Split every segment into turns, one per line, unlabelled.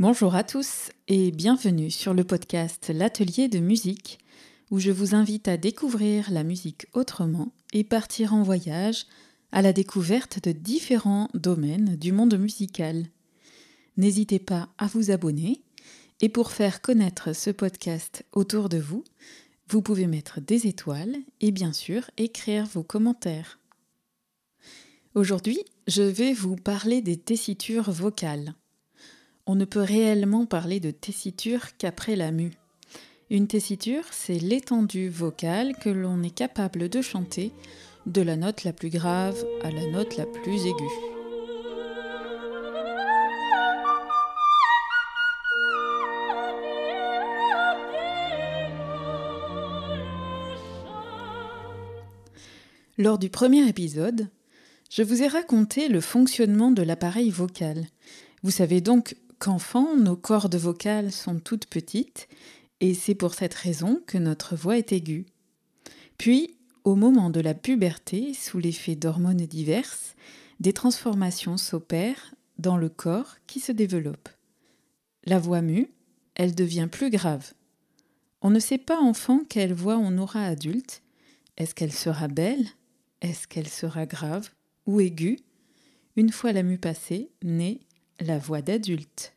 Bonjour à tous et bienvenue sur le podcast L'atelier de musique où je vous invite à découvrir la musique autrement et partir en voyage à la découverte de différents domaines du monde musical. N'hésitez pas à vous abonner et pour faire connaître ce podcast autour de vous, vous pouvez mettre des étoiles et bien sûr écrire vos commentaires. Aujourd'hui, je vais vous parler des tessitures vocales. On ne peut réellement parler de tessiture qu'après la mue. Une tessiture, c'est l'étendue vocale que l'on est capable de chanter de la note la plus grave à la note la plus aiguë. Lors du premier épisode, je vous ai raconté le fonctionnement de l'appareil vocal. Vous savez donc qu'enfant, nos cordes vocales sont toutes petites et c'est pour cette raison que notre voix est aiguë. Puis, au moment de la puberté, sous l'effet d'hormones diverses, des transformations s'opèrent dans le corps qui se développe. La voix mue, elle devient plus grave. On ne sait pas enfant quelle voix on aura adulte. Est-ce qu'elle sera belle? Est-ce qu'elle sera grave ou aiguë, une fois la mue passée, naît la voix d'adulte.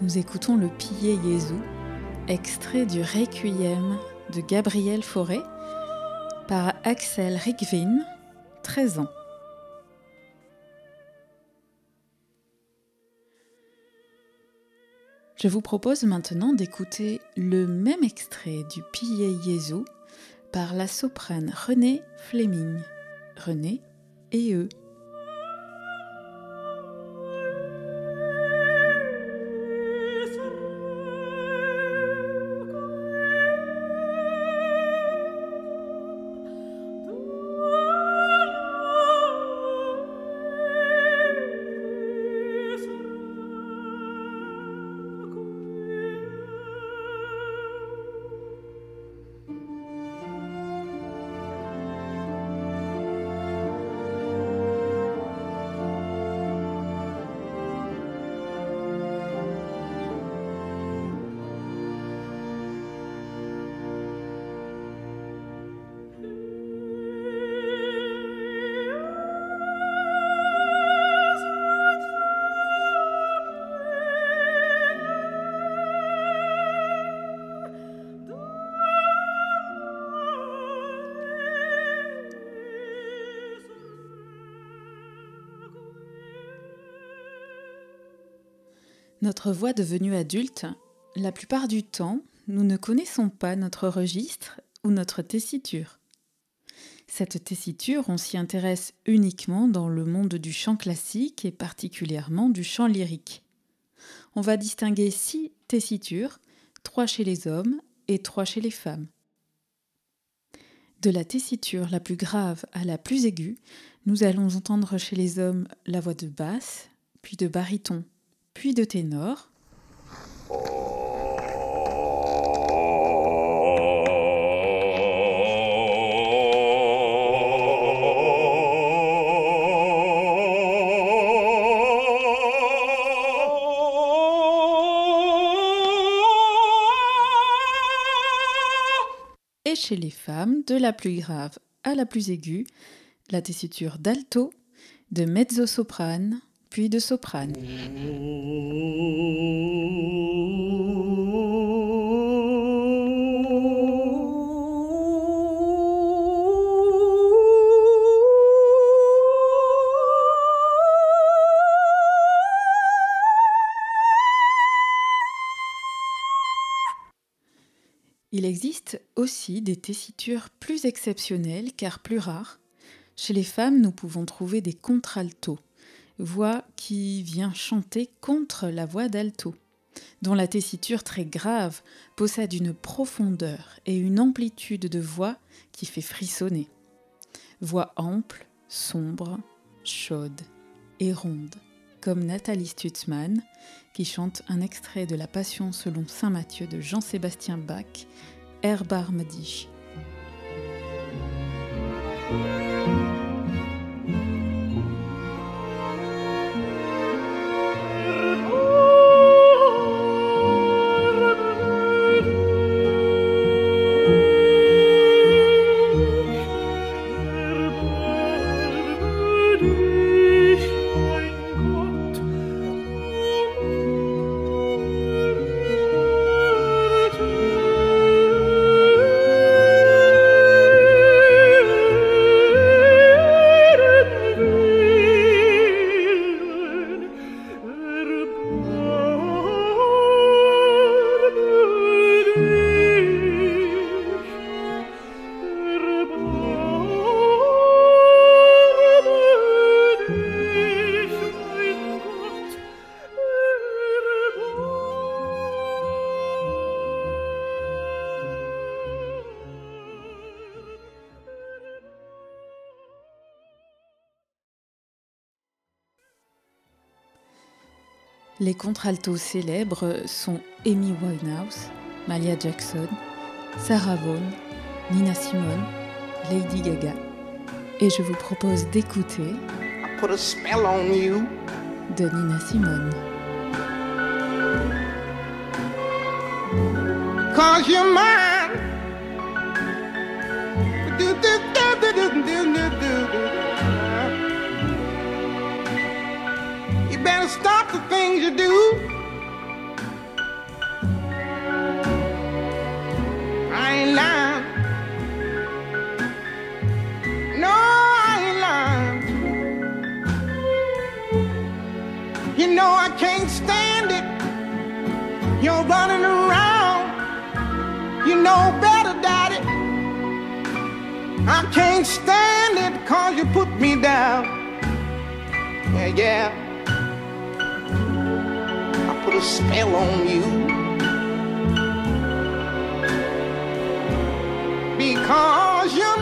Nous écoutons le Pillé Jésus, extrait du Requiem de Gabriel Fauré par Axel Rigvin, 13 ans. Je vous propose maintenant d'écouter le même extrait du Pillé Jésus par la soprane Renée Fleming. Renée et eux. Notre voix devenue adulte, la plupart du temps, nous ne connaissons pas notre registre ou notre tessiture. Cette tessiture, on s'y intéresse uniquement dans le monde du chant classique et particulièrement du chant lyrique. On va distinguer six tessitures, trois chez les hommes et trois chez les femmes. De la tessiture la plus grave à la plus aiguë, nous allons entendre chez les hommes la voix de basse, puis de baryton, puis de ténor. Et chez les femmes, de la plus grave à la plus aiguë, la tessiture d'alto, de mezzo-soprane, puis de soprane. Il existe aussi des tessitures plus exceptionnelles car plus rares. Chez les femmes, nous pouvons trouver des contraltos, voix qui vient chanter contre la voix d'alto, dont la tessiture très grave possède une profondeur et une amplitude de voix qui fait frissonner. Voix ample, sombre, chaude et ronde, comme Nathalie Stutzmann, qui chante un extrait de la Passion selon Saint Matthieu de Jean-Sébastien Bach, Erbarmedi. Les contraltos célèbres sont Amy Winehouse, Malia Jackson, Sarah Vaughan, Nina Simone, Lady Gaga. Et je vous propose d'écouter de Nina Simone.
Cause you're mine. Know better, Daddy. I can't stand it cause you put me down. Yeah, yeah. I put a spell on you. Because you're.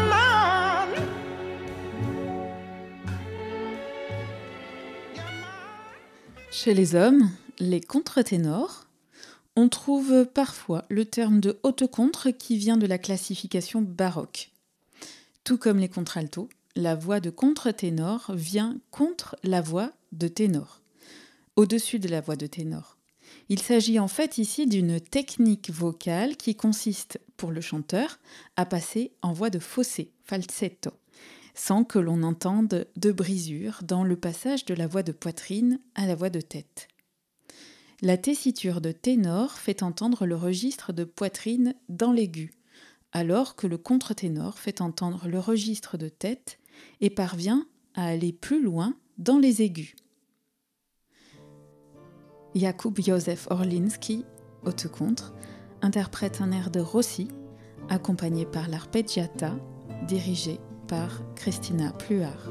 You're mine.
Chez les hommes, les contre-ténors, on trouve parfois le terme de haute contre qui vient de la classification baroque. Tout comme les contraltos, la voix de contre-ténor vient contre la voix de ténor, au-dessus de la voix de ténor. Il s'agit en fait ici d'une technique vocale qui consiste, pour le chanteur, à passer en voix de fossé, falsetto, sans que l'on entende de brisure dans le passage de la voix de poitrine à la voix de tête. La tessiture de ténor fait entendre le registre de poitrine dans l'aigu, alors que le contre-ténor fait entendre le registre de tête et parvient à aller plus loin dans les aigus. Jakub Józef Orlinski, haute contre, interprète un air de Rossi, accompagné par l'arpeggiata, dirigé par Christina Pluart.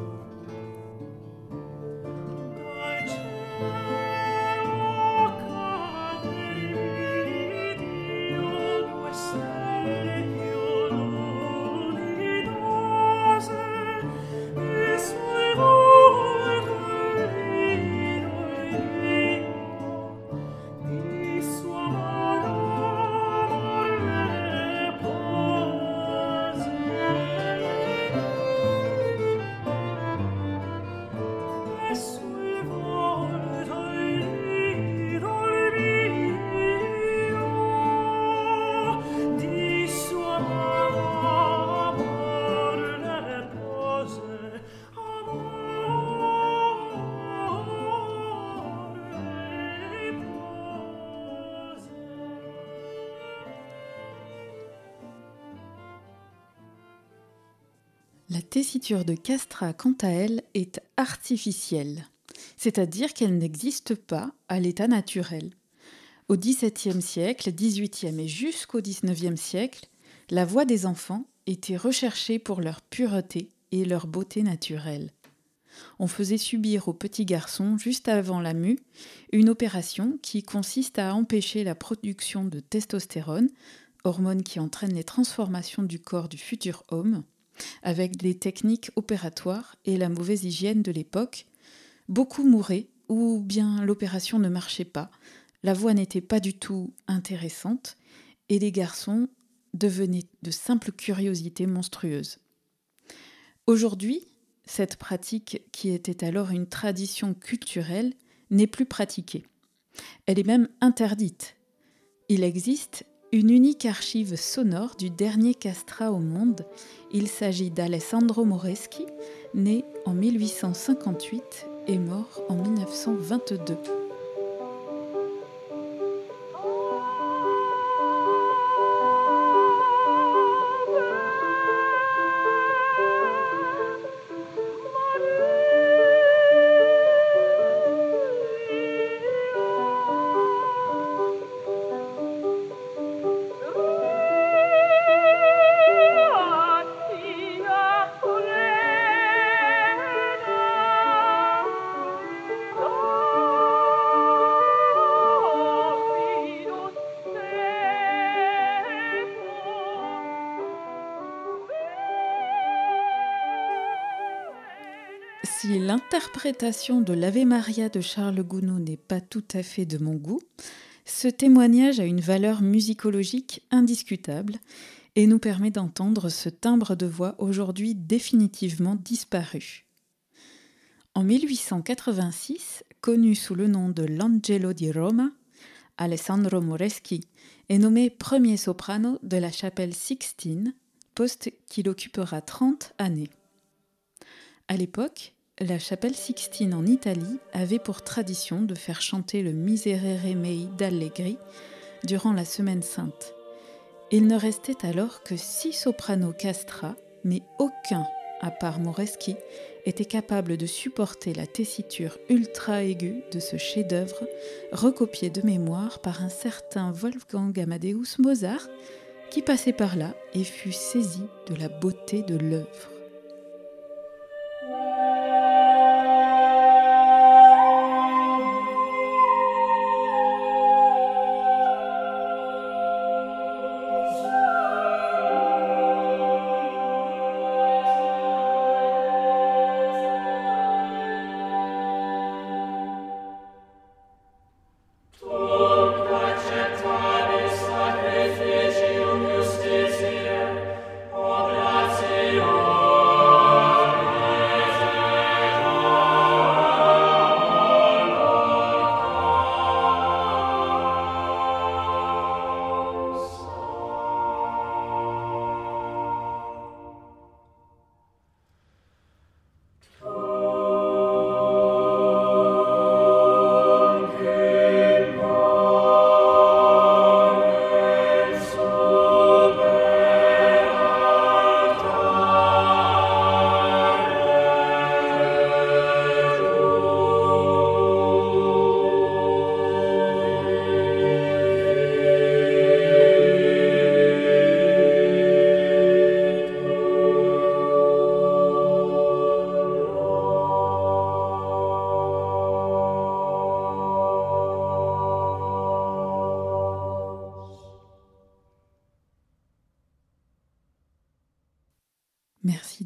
La tessiture de Castra, quant à elle, est artificielle, c'est-à-dire qu'elle n'existe pas à l'état naturel. Au XVIIe siècle, XVIIIe et jusqu'au XIXe siècle, la voix des enfants était recherchée pour leur pureté et leur beauté naturelle. On faisait subir aux petits garçons, juste avant la mue, une opération qui consiste à empêcher la production de testostérone, hormone qui entraîne les transformations du corps du futur homme, avec des techniques opératoires et la mauvaise hygiène de l'époque, beaucoup mouraient ou bien l'opération ne marchait pas, la voix n'était pas du tout intéressante et les garçons devenaient de simples curiosités monstrueuses. Aujourd'hui, cette pratique, qui était alors une tradition culturelle, n'est plus pratiquée. Elle est même interdite. Il existe une unique archive sonore du dernier castrat au monde. Il s'agit d'Alessandro Moreschi, né en 1858 et mort en 1922. L'interprétation de l'Ave Maria de Charles Gounod n'est pas tout à fait de mon goût, ce témoignage a une valeur musicologique indiscutable et nous permet d'entendre ce timbre de voix aujourd'hui définitivement disparu. En 1886, connu sous le nom de L'Angelo di Roma, Alessandro Moreschi est nommé premier soprano de la chapelle Sixtine, poste qu'il occupera 30 années. À l'époque, la chapelle Sixtine en Italie avait pour tradition de faire chanter le Miserere Mei d'Allegri durant la Semaine Sainte. Il ne restait alors que six sopranos castras, mais aucun, à part Moreschi, était capable de supporter la tessiture ultra aiguë de ce chef-d'œuvre, recopié de mémoire par un certain Wolfgang Amadeus Mozart, qui passait par là et fut saisi de la beauté de l'œuvre.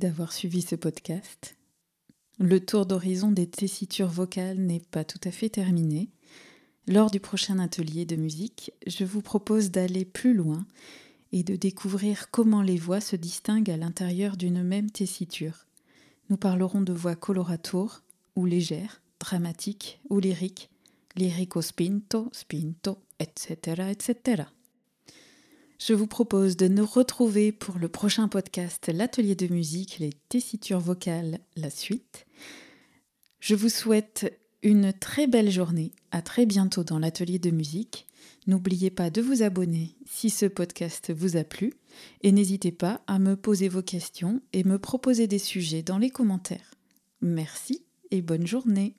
D'avoir suivi ce podcast. Le tour d'horizon des tessitures vocales n'est pas tout à fait terminé. Lors du prochain atelier de musique, je vous propose d'aller plus loin et de découvrir comment les voix se distinguent à l'intérieur d'une même tessiture. Nous parlerons de voix coloratour, ou légère, dramatique ou lyrique, lyrico spinto, spinto, etc., etc. Je vous propose de nous retrouver pour le prochain podcast L'atelier de musique, les tessitures vocales, la suite. Je vous souhaite une très belle journée. À très bientôt dans l'atelier de musique. N'oubliez pas de vous abonner si ce podcast vous a plu et n'hésitez pas à me poser vos questions et me proposer des sujets dans les commentaires. Merci et bonne journée.